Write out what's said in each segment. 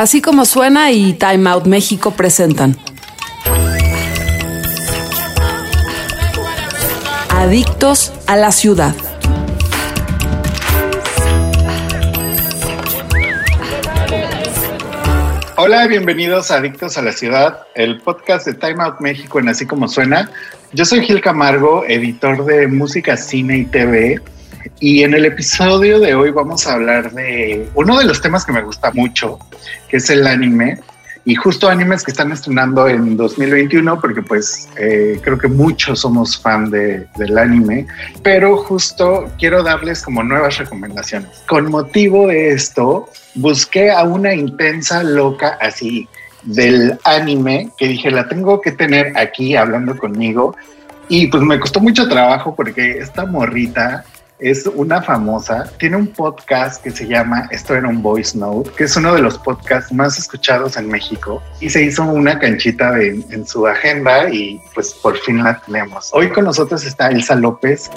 Así como suena y Time Out México presentan. Adictos a la ciudad. Hola, bienvenidos a Adictos a la Ciudad, el podcast de Time Out México en Así como suena. Yo soy Gil Camargo, editor de música, cine y TV. Y en el episodio de hoy vamos a hablar de uno de los temas que me gusta mucho, que es el anime. Y justo animes que están estrenando en 2021, porque pues eh, creo que muchos somos fan de, del anime, pero justo quiero darles como nuevas recomendaciones. Con motivo de esto, busqué a una intensa loca así del anime que dije, la tengo que tener aquí hablando conmigo. Y pues me costó mucho trabajo porque esta morrita es una famosa, tiene un podcast que se llama Esto era un voice note, que es uno de los podcasts más escuchados en México y se hizo una canchita en su agenda y pues por fin la tenemos. Hoy con nosotros está Elsa López.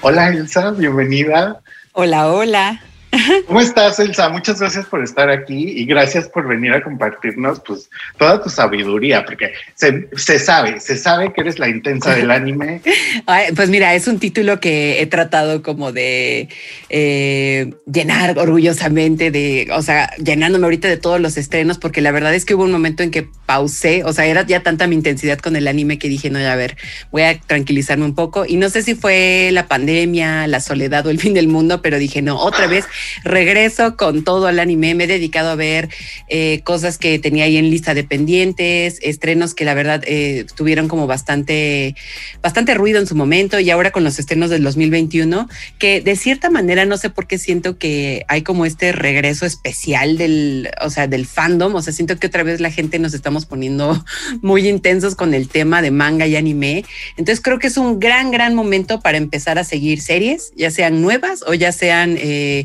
Hola Elsa, bienvenida. Hola, hola. ¿Cómo estás, Elsa? Muchas gracias por estar aquí y gracias por venir a compartirnos pues, toda tu sabiduría, porque se, sabe, se sabe que eres la intensa del anime. pues mira, es un título que he tratado como de eh, llenar orgullosamente, de, o sea, llenándome ahorita de todos los estrenos, porque la verdad es que hubo un momento en que pausé, o sea, era ya tanta mi intensidad con el anime que dije, no, ya a ver, voy a tranquilizarme un poco. Y no sé si fue la pandemia, la soledad o el fin del mundo, pero dije, no, otra vez regreso con todo al anime. Me he dedicado a ver eh, cosas que tenía ahí en lista de pendientes, estrenos que la verdad eh, tuvieron como bastante, bastante ruido en su momento y ahora con los estrenos del 2021, que de cierta manera no sé por qué siento que hay como este regreso especial del, o sea, del fandom. O sea, siento que otra vez la gente nos estamos poniendo muy intensos con el tema de manga y anime. Entonces creo que es un gran, gran momento para empezar a seguir series, ya sean nuevas o ya sean eh,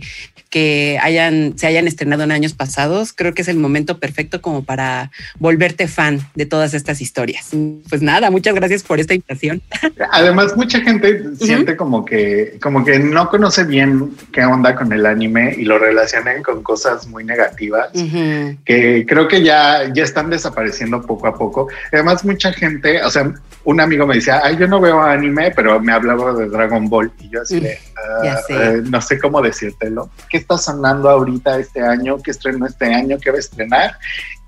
que hayan, se hayan estrenado en años pasados, creo que es el momento perfecto como para volverte fan de todas estas historias. Pues nada, muchas gracias por esta invitación. Además, mucha gente siente como que, como que no conoce bien qué onda con el anime y lo relacionan con cosas muy negativas que creo que ya, ya están desapareciendo poco a poco. Además, mucha gente, o sea, un amigo me decía, ay, yo no veo anime, pero me hablaba de Dragon Ball y yo así de, eh, no sé cómo decírtelo. ¿Qué está sonando ahorita este año, qué estrenó este año, qué va a estrenar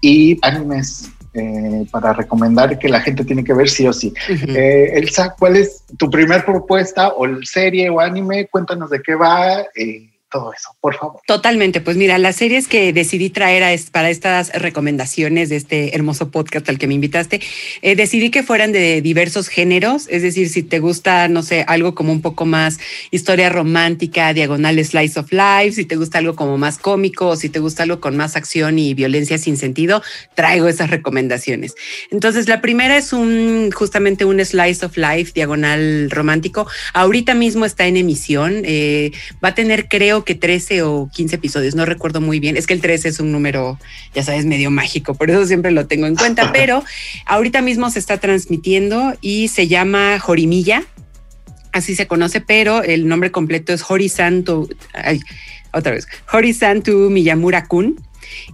y animes eh, para recomendar que la gente tiene que ver sí o sí. Eh, Elsa, ¿cuál es tu primer propuesta o serie o anime? Cuéntanos de qué va. Eh, todo eso, por favor. Totalmente, pues mira, las series que decidí traer a para estas recomendaciones de este hermoso podcast al que me invitaste, eh, decidí que fueran de diversos géneros, es decir, si te gusta, no sé, algo como un poco más historia romántica, diagonal slice of life, si te gusta algo como más cómico, o si te gusta algo con más acción y violencia sin sentido, traigo esas recomendaciones. Entonces, la primera es un justamente un slice of life, diagonal romántico. Ahorita mismo está en emisión, eh, va a tener, creo que 13 o 15 episodios, no recuerdo muy bien. Es que el 13 es un número, ya sabes, medio mágico, por eso siempre lo tengo en cuenta, pero ahorita mismo se está transmitiendo y se llama Jorimilla, así se conoce, pero el nombre completo es Horisanto, ay, otra vez, Horisantu Miyamura Kun.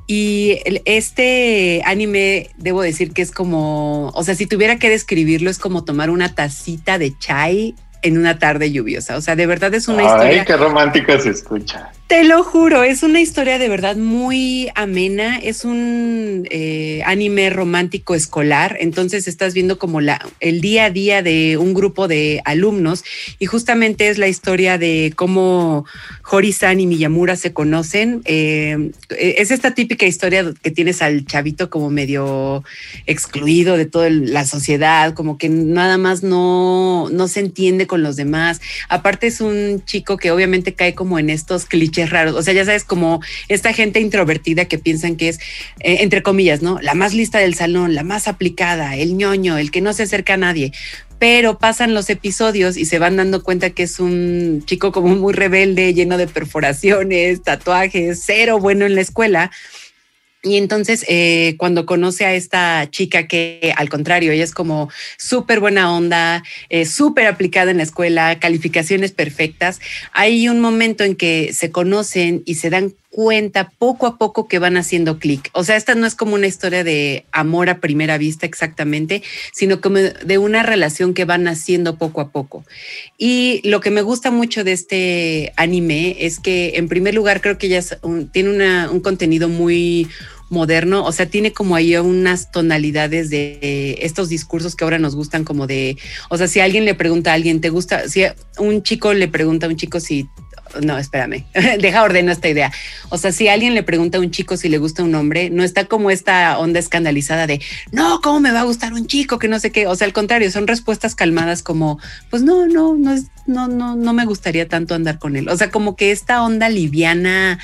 Y este anime, debo decir que es como, o sea, si tuviera que describirlo, es como tomar una tacita de chai en una tarde lluviosa. O sea, de verdad es una historia. Ay, qué romántica se escucha. Te lo juro, es una historia de verdad muy amena. Es un eh, anime romántico escolar. Entonces estás viendo como la, el día a día de un grupo de alumnos y justamente es la historia de cómo Hori-san y Miyamura se conocen. Eh, es esta típica historia que tienes al chavito como medio excluido de toda la sociedad, como que nada más no, no se entiende con los demás. Aparte es un chico que obviamente cae como en estos clichés raros. O sea, ya sabes, como esta gente introvertida que piensan que es, eh, entre comillas, ¿no? La más lista del salón, la más aplicada, el ñoño, el que no se acerca a nadie. Pero pasan los episodios y se van dando cuenta que es un chico como muy rebelde, lleno de perforaciones, tatuajes, cero bueno en la escuela Y entonces, eh, cuando conoce a esta chica que al contrario, ella es como súper buena onda, eh, súper aplicada en la escuela, calificaciones perfectas, hay un momento en que se conocen y se dan cuenta poco a poco que van haciendo clic. O sea, esta no es como una historia de amor a primera vista exactamente, sino como de una relación que van haciendo poco a poco. Y lo que me gusta mucho de este anime es que, en primer lugar, creo que ella tiene un contenido muy moderno, o sea, tiene como ahí unas tonalidades de estos discursos que ahora nos gustan como de, o sea, si alguien le pregunta a alguien, ¿te gusta? Si un chico le pregunta a un chico si no, espérame, deja ordeno esta idea. O sea, si alguien le pregunta a un chico si le gusta un hombre, no está como esta onda escandalizada de, no, ¿cómo me va a gustar un chico que no sé qué? O sea, al contrario, son respuestas calmadas como, pues no, no, no, no, no, no me gustaría tanto andar con él. O sea, como que esta onda liviana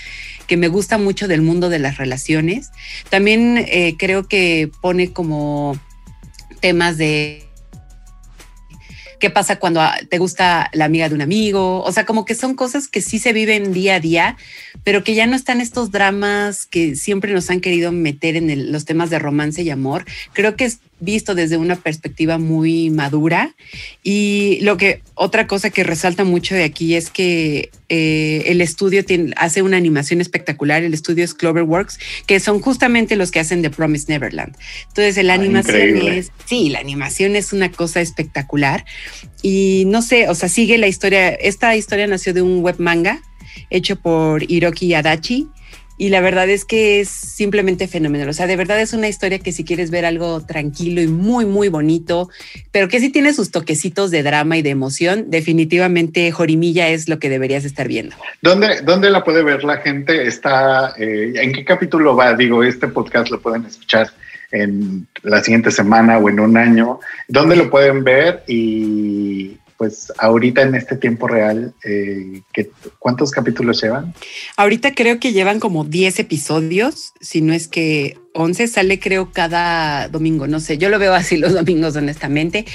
que me gusta mucho del mundo de las relaciones. También eh, creo que pone como temas de qué pasa cuando te gusta la amiga de un amigo, o sea, como que son cosas que sí se viven día a día, pero que ya no están estos dramas que siempre nos han querido meter en los temas de romance y amor. Creo que es visto desde una perspectiva muy madura. Y lo que otra cosa que resalta mucho de aquí es que eh, el estudio tiene, hace una animación espectacular. El estudio es Cloverworks, que son justamente los que hacen The Promise Neverland. Entonces, la ah, animación es, sí, la animación es una cosa espectacular. Y no sé, o sea, sigue la historia. Esta historia nació de un web manga hecho por Hiroki Adachi y la verdad es que es simplemente fenomenal. O sea, de verdad es una historia que si quieres ver algo tranquilo y muy, muy bonito, pero que sí tiene sus toquecitos de drama y de emoción, definitivamente Jorimilla es lo que deberías estar viendo. ¿Dónde, dónde la puede ver la gente? Está, eh, ¿En qué capítulo va? Digo, este podcast lo pueden escuchar en la siguiente semana o en un año. ¿Dónde lo pueden ver? Y pues ahorita en este tiempo real, eh, ¿cuántos capítulos llevan? Ahorita creo que llevan como 10 episodios, si no es que 11, sale creo cada domingo, no sé, yo lo veo así los domingos honestamente.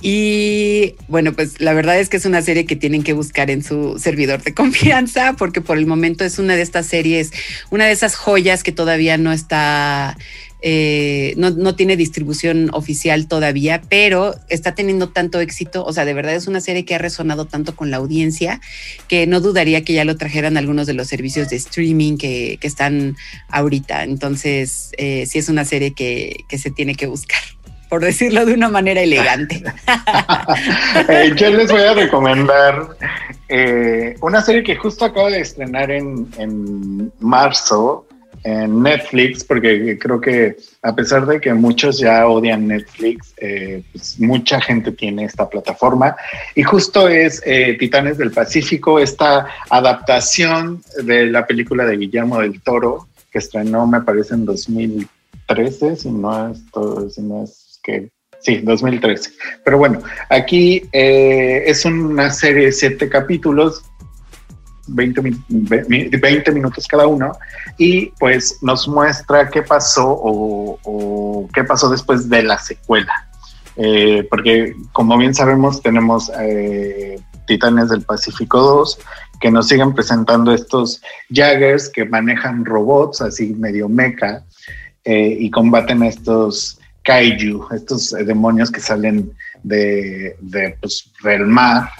Y bueno, pues la verdad es que es una serie que tienen que buscar en su servidor de confianza, porque por el momento es una de estas series, una de esas joyas que todavía no está eh, no, tiene distribución oficial todavía, pero está teniendo tanto éxito, o sea, de verdad es una serie que ha resonado tanto con la audiencia que no dudaría que ya lo trajeran algunos de los servicios de streaming que, están ahorita. Entonces, eh, sí es una serie que, se tiene que buscar por decirlo de una manera elegante. Eh, yo les voy a recomendar una serie que justo acaba de estrenar en, en marzo, en Netflix, porque creo que a pesar de que muchos ya odian Netflix, eh, pues mucha gente tiene esta plataforma. Y justo es eh, Titanes del Pacífico, esta adaptación de la película de Guillermo del Toro, que estrenó, me parece, en 2013, si no es, todo, si no es que Sí, 2013. Pero bueno, aquí eh, es una serie de siete capítulos 20, 20, minutos cada uno, y pues nos muestra qué pasó o, qué pasó después de la secuela. Eh, porque como bien sabemos tenemos eh, Titanes del Pacífico 2 que nos siguen presentando estos Jaggers que manejan robots así medio mecha eh, y combaten a estos kaiju, estos demonios que salen de pues, del mar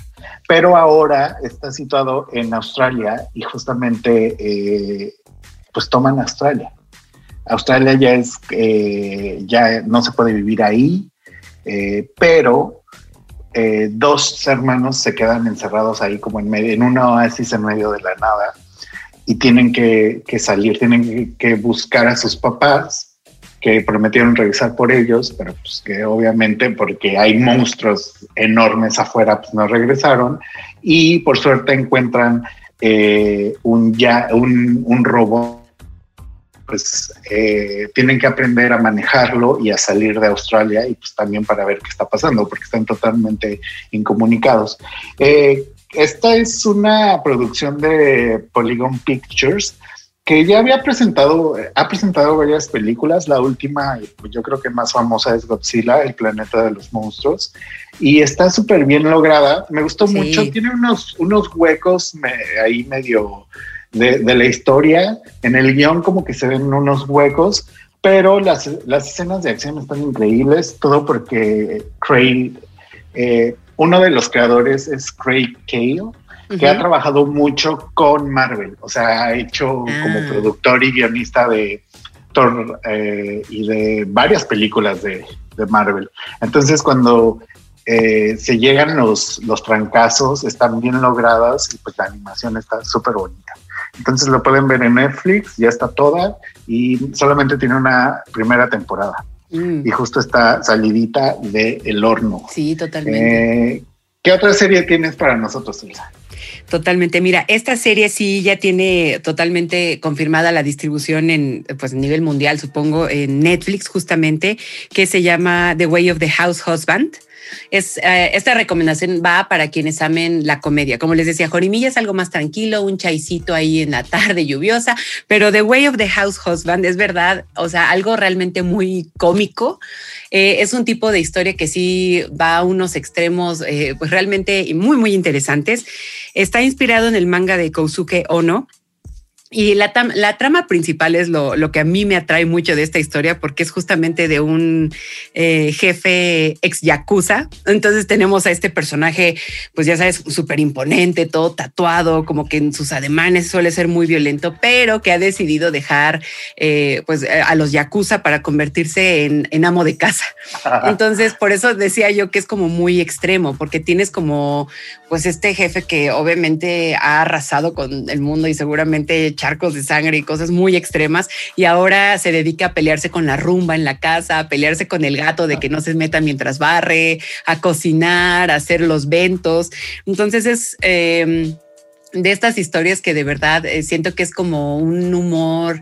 pero ahora está situado en Australia y justamente eh, pues toman Australia. Australia ya es, eh, ya no se puede vivir ahí, eh, pero dos hermanos se quedan encerrados ahí como en medio, en una oasis en medio de la nada y tienen que, salir, tienen que buscar a sus papás que prometieron revisar por ellos, pero pues que obviamente porque hay monstruos enormes afuera, pues no regresaron y por suerte encuentran eh, un, ya, un, un robot, pues eh, tienen que aprender a manejarlo y a salir de Australia y pues también para ver qué está pasando, porque están totalmente incomunicados. Eh, esta es una producción de Polygon Pictures que ya había presentado, ha presentado varias películas. La última, pues yo creo que más famosa es Godzilla, el planeta de los monstruos, y está súper bien lograda. Me gustó mucho. Tiene unos, unos huecos ahí medio de, la historia. En el guion como que se ven unos huecos, pero las, las escenas de acción están increíbles, todo porque Craig, eh, uno de los creadores es Craig Cale, que ha trabajado mucho con Marvel, o sea, ha hecho como ah. productor y guionista de Thor eh, y de varias películas de, de Marvel. Entonces, cuando eh, se llegan los, los trancazos, están bien logradas y pues la animación está súper bonita. Entonces lo pueden ver en Netflix, ya está toda y solamente tiene una primera temporada. Mm. Y justo está salidita de El Horno. Sí, totalmente. Eh, ¿Qué otra serie tienes para nosotros, Elsa? Totalmente. Mira, esta serie sí ya tiene totalmente confirmada la distribución en pues, nivel mundial, supongo, en Netflix justamente, que se llama The Way of the House Husband. Eh, esta recomendación va para quienes amen la comedia. Como les decía, Jorimilla es algo más tranquilo, un chaicito ahí en la tarde lluviosa, pero The Way of the House Husband es verdad, o sea, algo realmente muy cómico. Eh, es un tipo de historia que sí va a unos extremos, eh, pues realmente muy, muy interesantes. Está inspirado en el manga de Kousuke Ono, y la, la, trama principal es lo, lo, que a mí me atrae mucho de esta historia porque es justamente de un eh, jefe ex yakuza. Entonces tenemos a este personaje, pues ya sabes, súper imponente, todo tatuado, como que en sus ademanes suele ser muy violento, pero que ha decidido dejar eh, pues a los yakuza para convertirse en, en amo de casa. Entonces por eso decía yo que es como muy extremo porque tienes como pues este jefe que obviamente ha arrasado con el mundo y seguramente charcos de sangre y cosas muy extremas y ahora se dedica a pelearse con la rumba en la casa, a pelearse con el gato de que no se meta mientras barre, a cocinar, a hacer los ventos. Entonces es... Em, de estas historias que de verdad eh, siento que es como un humor,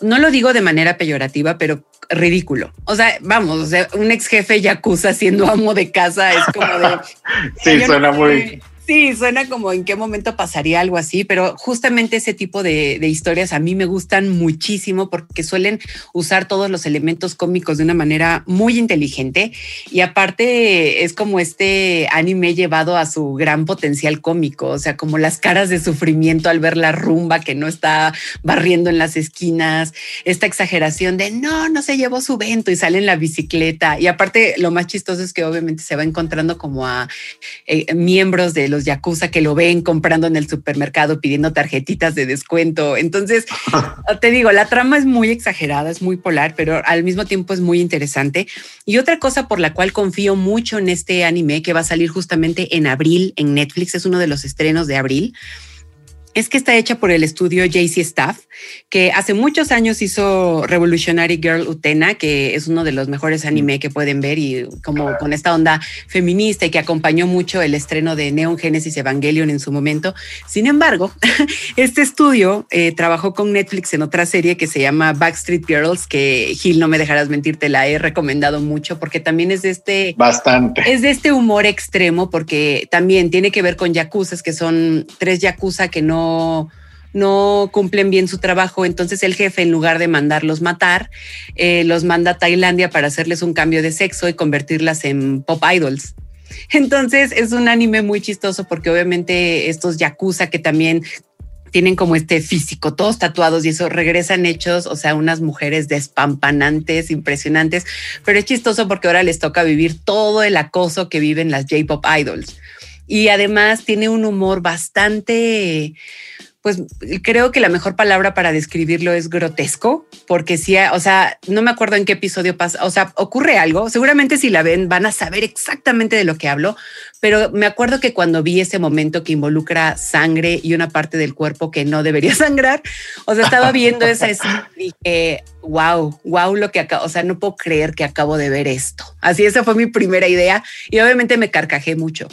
no lo digo de manera peyorativa, pero ridículo. O sea, vamos, o sea, un ex jefe yakuza siendo amo de casa es como de... sí, suena muy... Sí, suena como en qué momento pasaría algo así, pero justamente ese tipo de, historias a mí me gustan muchísimo porque suelen usar todos los elementos cómicos de una manera muy inteligente y aparte es como este anime llevado a su gran potencial cómico, o sea, como las caras de sufrimiento al ver la rumba que no está barriendo en las esquinas, esta exageración de no, no se llevó su vento y sale en la bicicleta. Y aparte lo más chistoso es que obviamente se va encontrando como a eh, miembros de los yakuza que lo ven comprando en el supermercado pidiendo tarjetitas de descuento. Entonces, te digo, la trama es muy exagerada, es muy polar, pero al mismo tiempo es muy interesante. Y otra cosa por la cual confío mucho en este anime que va a salir justamente en abril en Netflix, es uno de los estrenos de abril es que está hecha por el estudio JC Staff, que hace muchos años hizo Revolutionary Girl Utena, que es uno de los mejores anime que pueden ver y como con esta onda feminista y que acompañó mucho el estreno de Neon Genesis Evangelion en su momento. Sin embargo, este estudio eh, trabajó con Netflix en otra serie que se llama Backstreet Girls, que Gil, no me dejarás mentir, te la he recomendado mucho porque también es de este... Bastante. Es de este humor extremo porque también tiene que ver con yakuzas, que son tres yakuza que no no, cumplen bien su trabajo. Entonces el jefe, en lugar de mandarlos matar, eh, los manda a Tailandia para hacerles un cambio de sexo y convertirlas en pop idols. Entonces es un anime muy chistoso porque obviamente estos yakuza que también tienen como este físico, todos tatuados y eso regresan hechos, o sea, unas mujeres despampanantes, impresionantes, pero es chistoso porque ahora les toca vivir todo el acoso que viven las J-Pop idols y además tiene un humor bastante, pues creo que la mejor palabra para describirlo es grotesco, porque sí, o sea, no me acuerdo en qué episodio pasa, o sea, ocurre algo, seguramente si la ven van a saber exactamente de lo que hablo, pero me acuerdo que cuando vi ese momento que involucra sangre y una parte del cuerpo que no debería sangrar, o sea, estaba viendo esa escena y dije, wow, wow, lo que acabo, o sea, no puedo creer que acabo de ver esto. Así, esa fue mi primera idea y obviamente me carcajé mucho.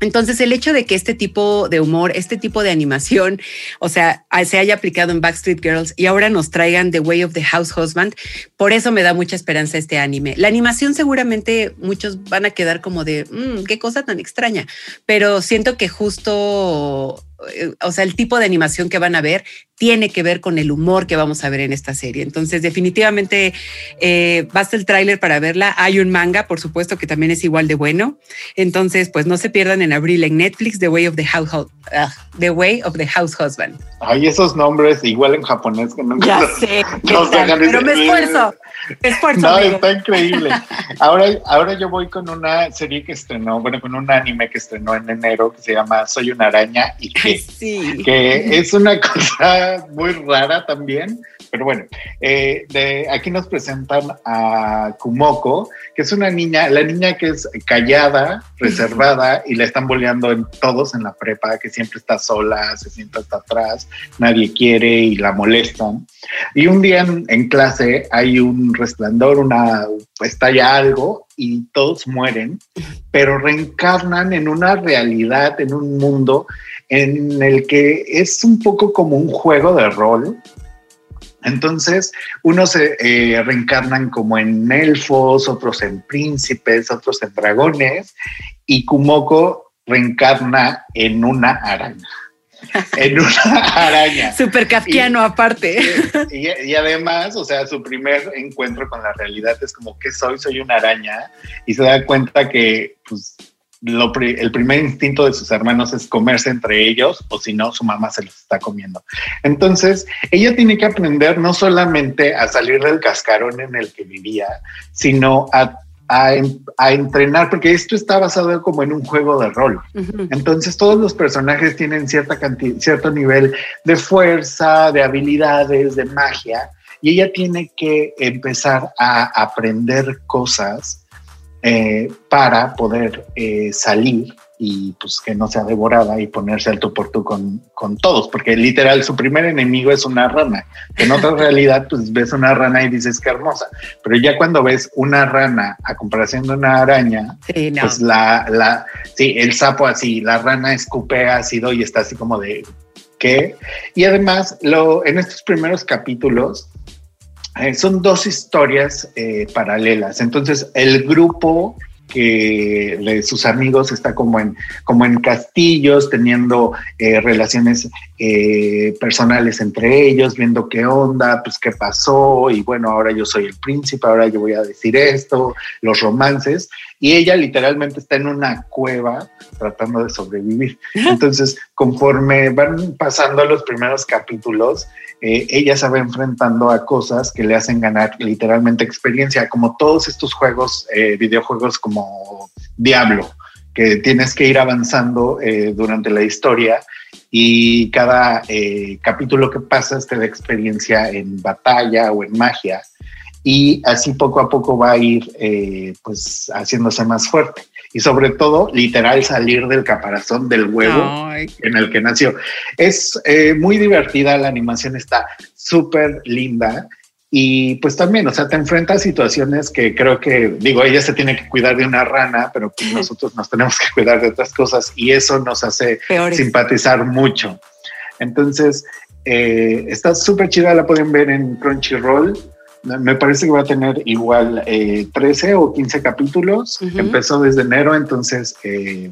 Entonces, el hecho de que este tipo de humor, este tipo de animación, o sea, se haya aplicado en Backstreet Girls y ahora nos traigan The Way of the House Husband, por eso me da mucha esperanza este anime. La animación seguramente muchos van a quedar como de, mm, qué cosa tan extraña, pero siento que justo o sea, el tipo de animación que van a ver tiene que ver con el humor que vamos a ver en esta serie. Entonces, definitivamente eh, basta el tráiler para verla. Hay un manga, por supuesto, que también es igual de bueno. Entonces, pues no se pierdan en abril en Netflix The Way of the House, uh, The Way of the House Husband. Ay, esos nombres igual en japonés que no. Ya sé, pero me esfuerzo. Esfuerzo no, está increíble. Ahora, ahora yo voy con una serie que estrenó, bueno, con un anime que estrenó en enero que se llama Soy una araña y que, que es una cosa muy rara también, pero bueno, eh, de, aquí nos presentan a Kumoko, que es una niña, la niña que es callada, reservada y la están boleando en todos en la prepa, que siempre está sola, se sienta hasta atrás, nadie quiere y la molestan. Y un día en, clase hay un resplandor, una estalla algo y todos mueren, pero reencarnan en una realidad, en un mundo en el que es un poco como un juego de rol. Entonces, unos se eh, reencarnan como en elfos, otros en príncipes, otros en dragones, y Kumoko reencarna en una araña. En una araña. Súper kafkiano aparte. Y, y, además, o sea, su primer encuentro con la realidad es como que soy, soy una araña, y se da cuenta que pues, el primer instinto de sus hermanos es comerse entre ellos o si no, su mamá se los está comiendo. Entonces, ella tiene que aprender no solamente a salir del cascarón en el que vivía, sino a, entrenar, porque esto está basado como en un juego de rol. Entonces, todos los personajes tienen cierta cantidad, cierto nivel de fuerza, de habilidades, de magia, y ella tiene que empezar a aprender cosas eh, para poder eh, salir y pues que no sea devorada y ponerse al tú por tú con, con, todos, porque literal su primer enemigo es una rana, que en otra realidad pues ves una rana y dices que hermosa, pero ya cuando ves una rana a comparación de una araña, pues la, la, sí, el sapo así, la rana escupe ácido y está así como de, ¿qué? Y además, lo, en estos primeros capítulos, eh, son dos historias eh, paralelas. Entonces, el grupo que de sus amigos está como en, como en castillos, teniendo eh, relaciones personales entre ellos, viendo qué onda, pues qué pasó, y bueno, ahora yo soy el príncipe, ahora yo voy a decir esto, los romances, y ella literalmente está en una cueva tratando de sobrevivir. Entonces, conforme van pasando los primeros capítulos, eh, ella se va enfrentando a cosas que le hacen ganar literalmente experiencia, como todos estos juegos, eh, videojuegos como Diablo, que tienes que ir avanzando eh, durante la historia y cada capítulo que pasas te da experiencia en batalla o en magia. Y así poco a poco va a ir pues haciéndose más fuerte. Y sobre todo literal salir del caparazón del huevo en el que nació. Es eh, muy divertida, la animación está súper linda y pues también, o sea, te enfrentas a situaciones que creo que, digo, ella se tiene que cuidar de una rana, pero pues nosotros nos tenemos que cuidar de otras cosas y eso nos hace simpatizar mucho. Entonces, eh, está súper chida, la pueden ver en Crunchyroll me parece que va a tener igual 13 eh, o 15 capítulos. Empezó desde enero, entonces eh,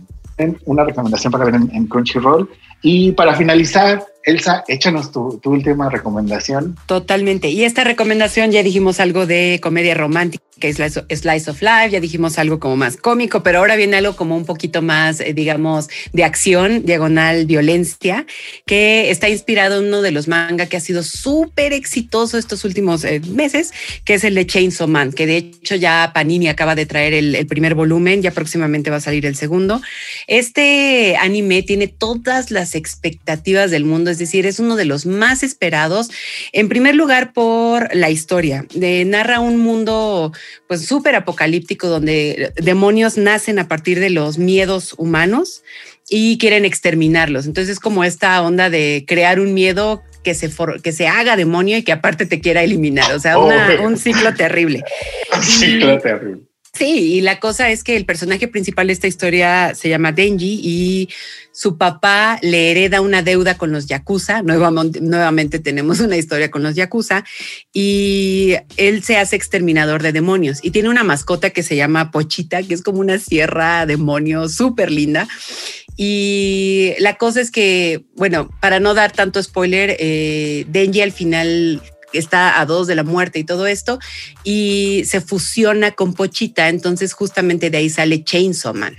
una recomendación para ver en Crunchyroll. Y para finalizar, Elsa, échanos tu, última recomendación. Totalmente. Y esta recomendación ya dijimos algo de comedia romántica, es Slice of Life, ya dijimos algo como más cómico, pero ahora viene algo como un poquito más, eh, digamos, de acción, diagonal violencia, que está inspirado en uno de los manga que ha sido súper exitoso estos últimos eh, meses, que es el de Chainsaw Man, que de hecho ya Panini acaba de traer el, el primer volumen, ya próximamente va a salir el segundo. Este anime tiene todas las expectativas del mundo es decir, es uno de los más esperados, en primer lugar por la historia. De, narra un mundo pues súper apocalíptico donde demonios nacen a partir de los miedos humanos y quieren exterminarlos. Entonces es como esta onda de crear un miedo que se, que se haga demonio y que aparte te quiera eliminar. O sea, un ciclo terrible. Un ciclo terrible. Sí, y la cosa es que el personaje principal de esta historia se llama Denji y su papá le hereda una deuda con los Yakuza. Nuevamente, tenemos una historia con los Yakuza y él se hace exterminador de demonios y tiene una mascota que se llama Pochita, que es como una sierra demonio súper linda. Y la cosa es que, bueno, para no dar tanto spoiler, eh, Denji al final está a dos de la muerte y todo esto, y se fusiona con Pochita, entonces justamente de ahí sale Chainsaw Man.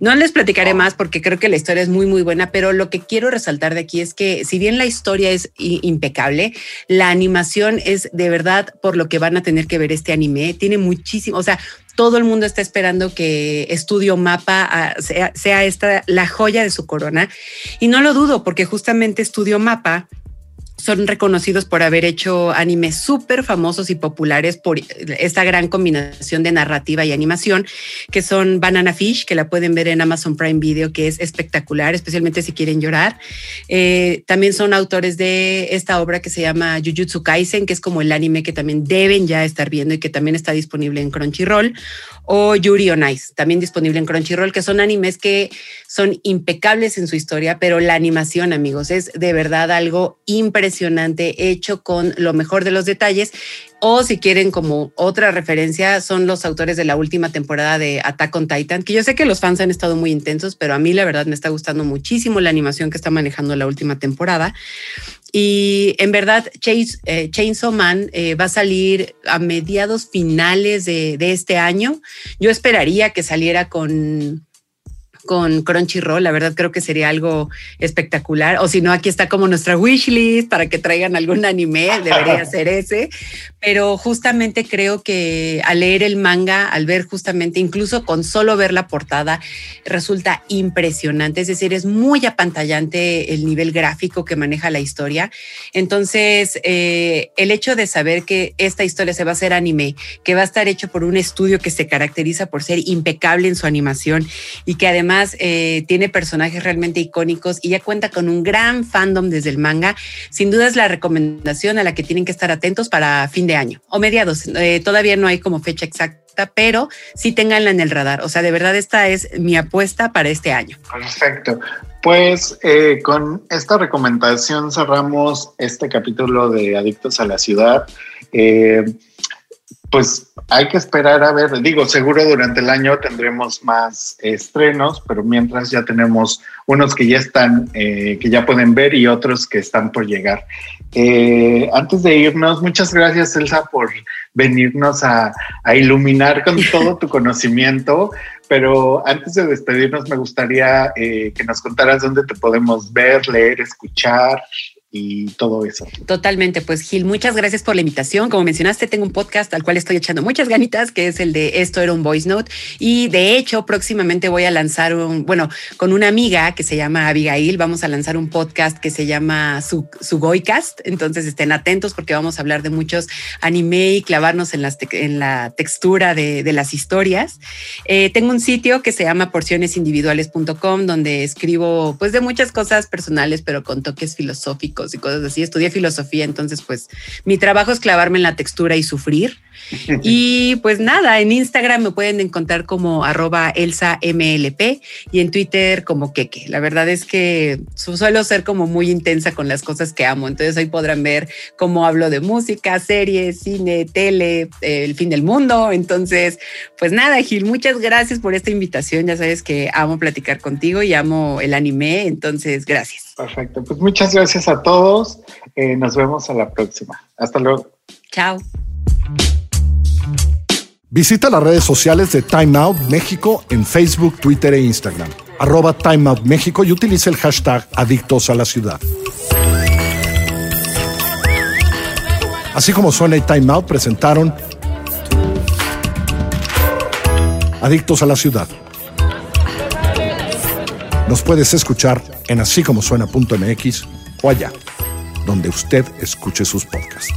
No les platicaré más porque creo que la historia es muy, muy buena, pero lo que quiero resaltar de aquí es que si bien la historia es impecable, la animación es de verdad por lo que van a tener que ver este anime. Tiene muchísimo, o sea, todo el mundo está esperando que Estudio Mapa ah, sea, sea, esta la joya de su corona. Y no lo dudo, porque justamente Estudio Mapa son reconocidos por haber hecho animes súper famosos y populares por esta gran combinación de narrativa y animación, que son Banana Fish, que la pueden ver en Amazon Prime Video, que es espectacular, especialmente si quieren llorar. Eh, también son autores de esta obra que se llama Jujutsu Kaisen, que es como el anime que también deben ya estar viendo y que también está disponible en Crunchyroll o Yuri on Ice, también disponible en Crunchyroll, que son animes que son impecables en su historia, pero la animación, amigos, es de verdad algo impresionante, hecho con lo mejor de los detalles. O si quieren como otra referencia, son los autores de la última temporada de Attack on Titan, que yo sé que los fans han estado muy intensos, pero a mí la verdad me está gustando muchísimo la animación que está manejando la última temporada. Y en verdad, eh, Chainsaw Man eh, va a salir a mediados finales de, de, este año. Yo esperaría que saliera con con Crunchyroll, la verdad creo que sería algo espectacular. O si no, aquí está como nuestra wishlist para que traigan algún anime, debería ser ese. Pero justamente creo que al leer el manga, al ver justamente, incluso con solo ver la portada, resulta impresionante. Es decir, es muy apantallante el nivel gráfico que maneja la historia. Entonces, eh, el hecho de saber que esta historia se va a hacer anime, que va a estar hecho por un estudio que se caracteriza por ser impecable en su animación y que además eh, tiene personajes realmente icónicos y ya cuenta con un gran fandom desde el manga. Sin duda es la recomendación a la que tienen que estar atentos para fin de año o mediados. Eh, todavía no hay como fecha exacta, pero sí tenganla en el radar. O sea, de verdad esta es mi apuesta para este año. Perfecto. Pues eh, con esta recomendación cerramos este capítulo de Adictos a la Ciudad pues hay que esperar a ver, digo, seguro durante el año tendremos más estrenos, pero mientras ya tenemos unos que ya están, eh, que ya pueden ver y otros que están por llegar. Eh, antes de irnos, muchas gracias Elsa por venirnos a, iluminar con todo tu conocimiento, pero antes de despedirnos me gustaría eh, que nos contaras dónde te podemos ver, leer, escuchar y todo eso. Totalmente, pues Gil, muchas gracias por la invitación. Como mencionaste, tengo un podcast al cual estoy echando muchas ganitas, que es el de Esto era un voice note. Y de hecho, próximamente voy a lanzar un, bueno, con una amiga que se llama Abigail, vamos a lanzar un podcast que se llama su, Goicast. Entonces estén atentos porque vamos a hablar de muchos anime y clavarnos en, las en la textura de, de las historias. Eh, tengo un sitio que se llama porcionesindividuales.com donde escribo pues de muchas cosas personales, pero con toques filosóficos y cosas así. Estudié filosofía, entonces pues mi trabajo es clavarme en la textura y sufrir. y pues nada, en Instagram me pueden encontrar como arroba elsamlp y en Twitter como queque. La verdad es que suelo ser como muy intensa con las cosas que amo, entonces ahí podrán ver cómo hablo de música, series, cine, tele, el fin del mundo. Entonces, pues nada, Gil, muchas gracias por esta invitación. Ya sabes que amo platicar contigo y amo el anime, entonces gracias. Perfecto, pues muchas gracias a todos. Eh, nos vemos a la próxima. Hasta luego. Chao. Visita las redes sociales de Time Out México en Facebook, Twitter e Instagram. Arroba Time Out México y utiliza el hashtag Adictos a la Ciudad. Así como suena y Time Out presentaron Adictos a la Ciudad. Nos puedes escuchar en así como suena.mx o allá, donde usted escuche sus podcasts.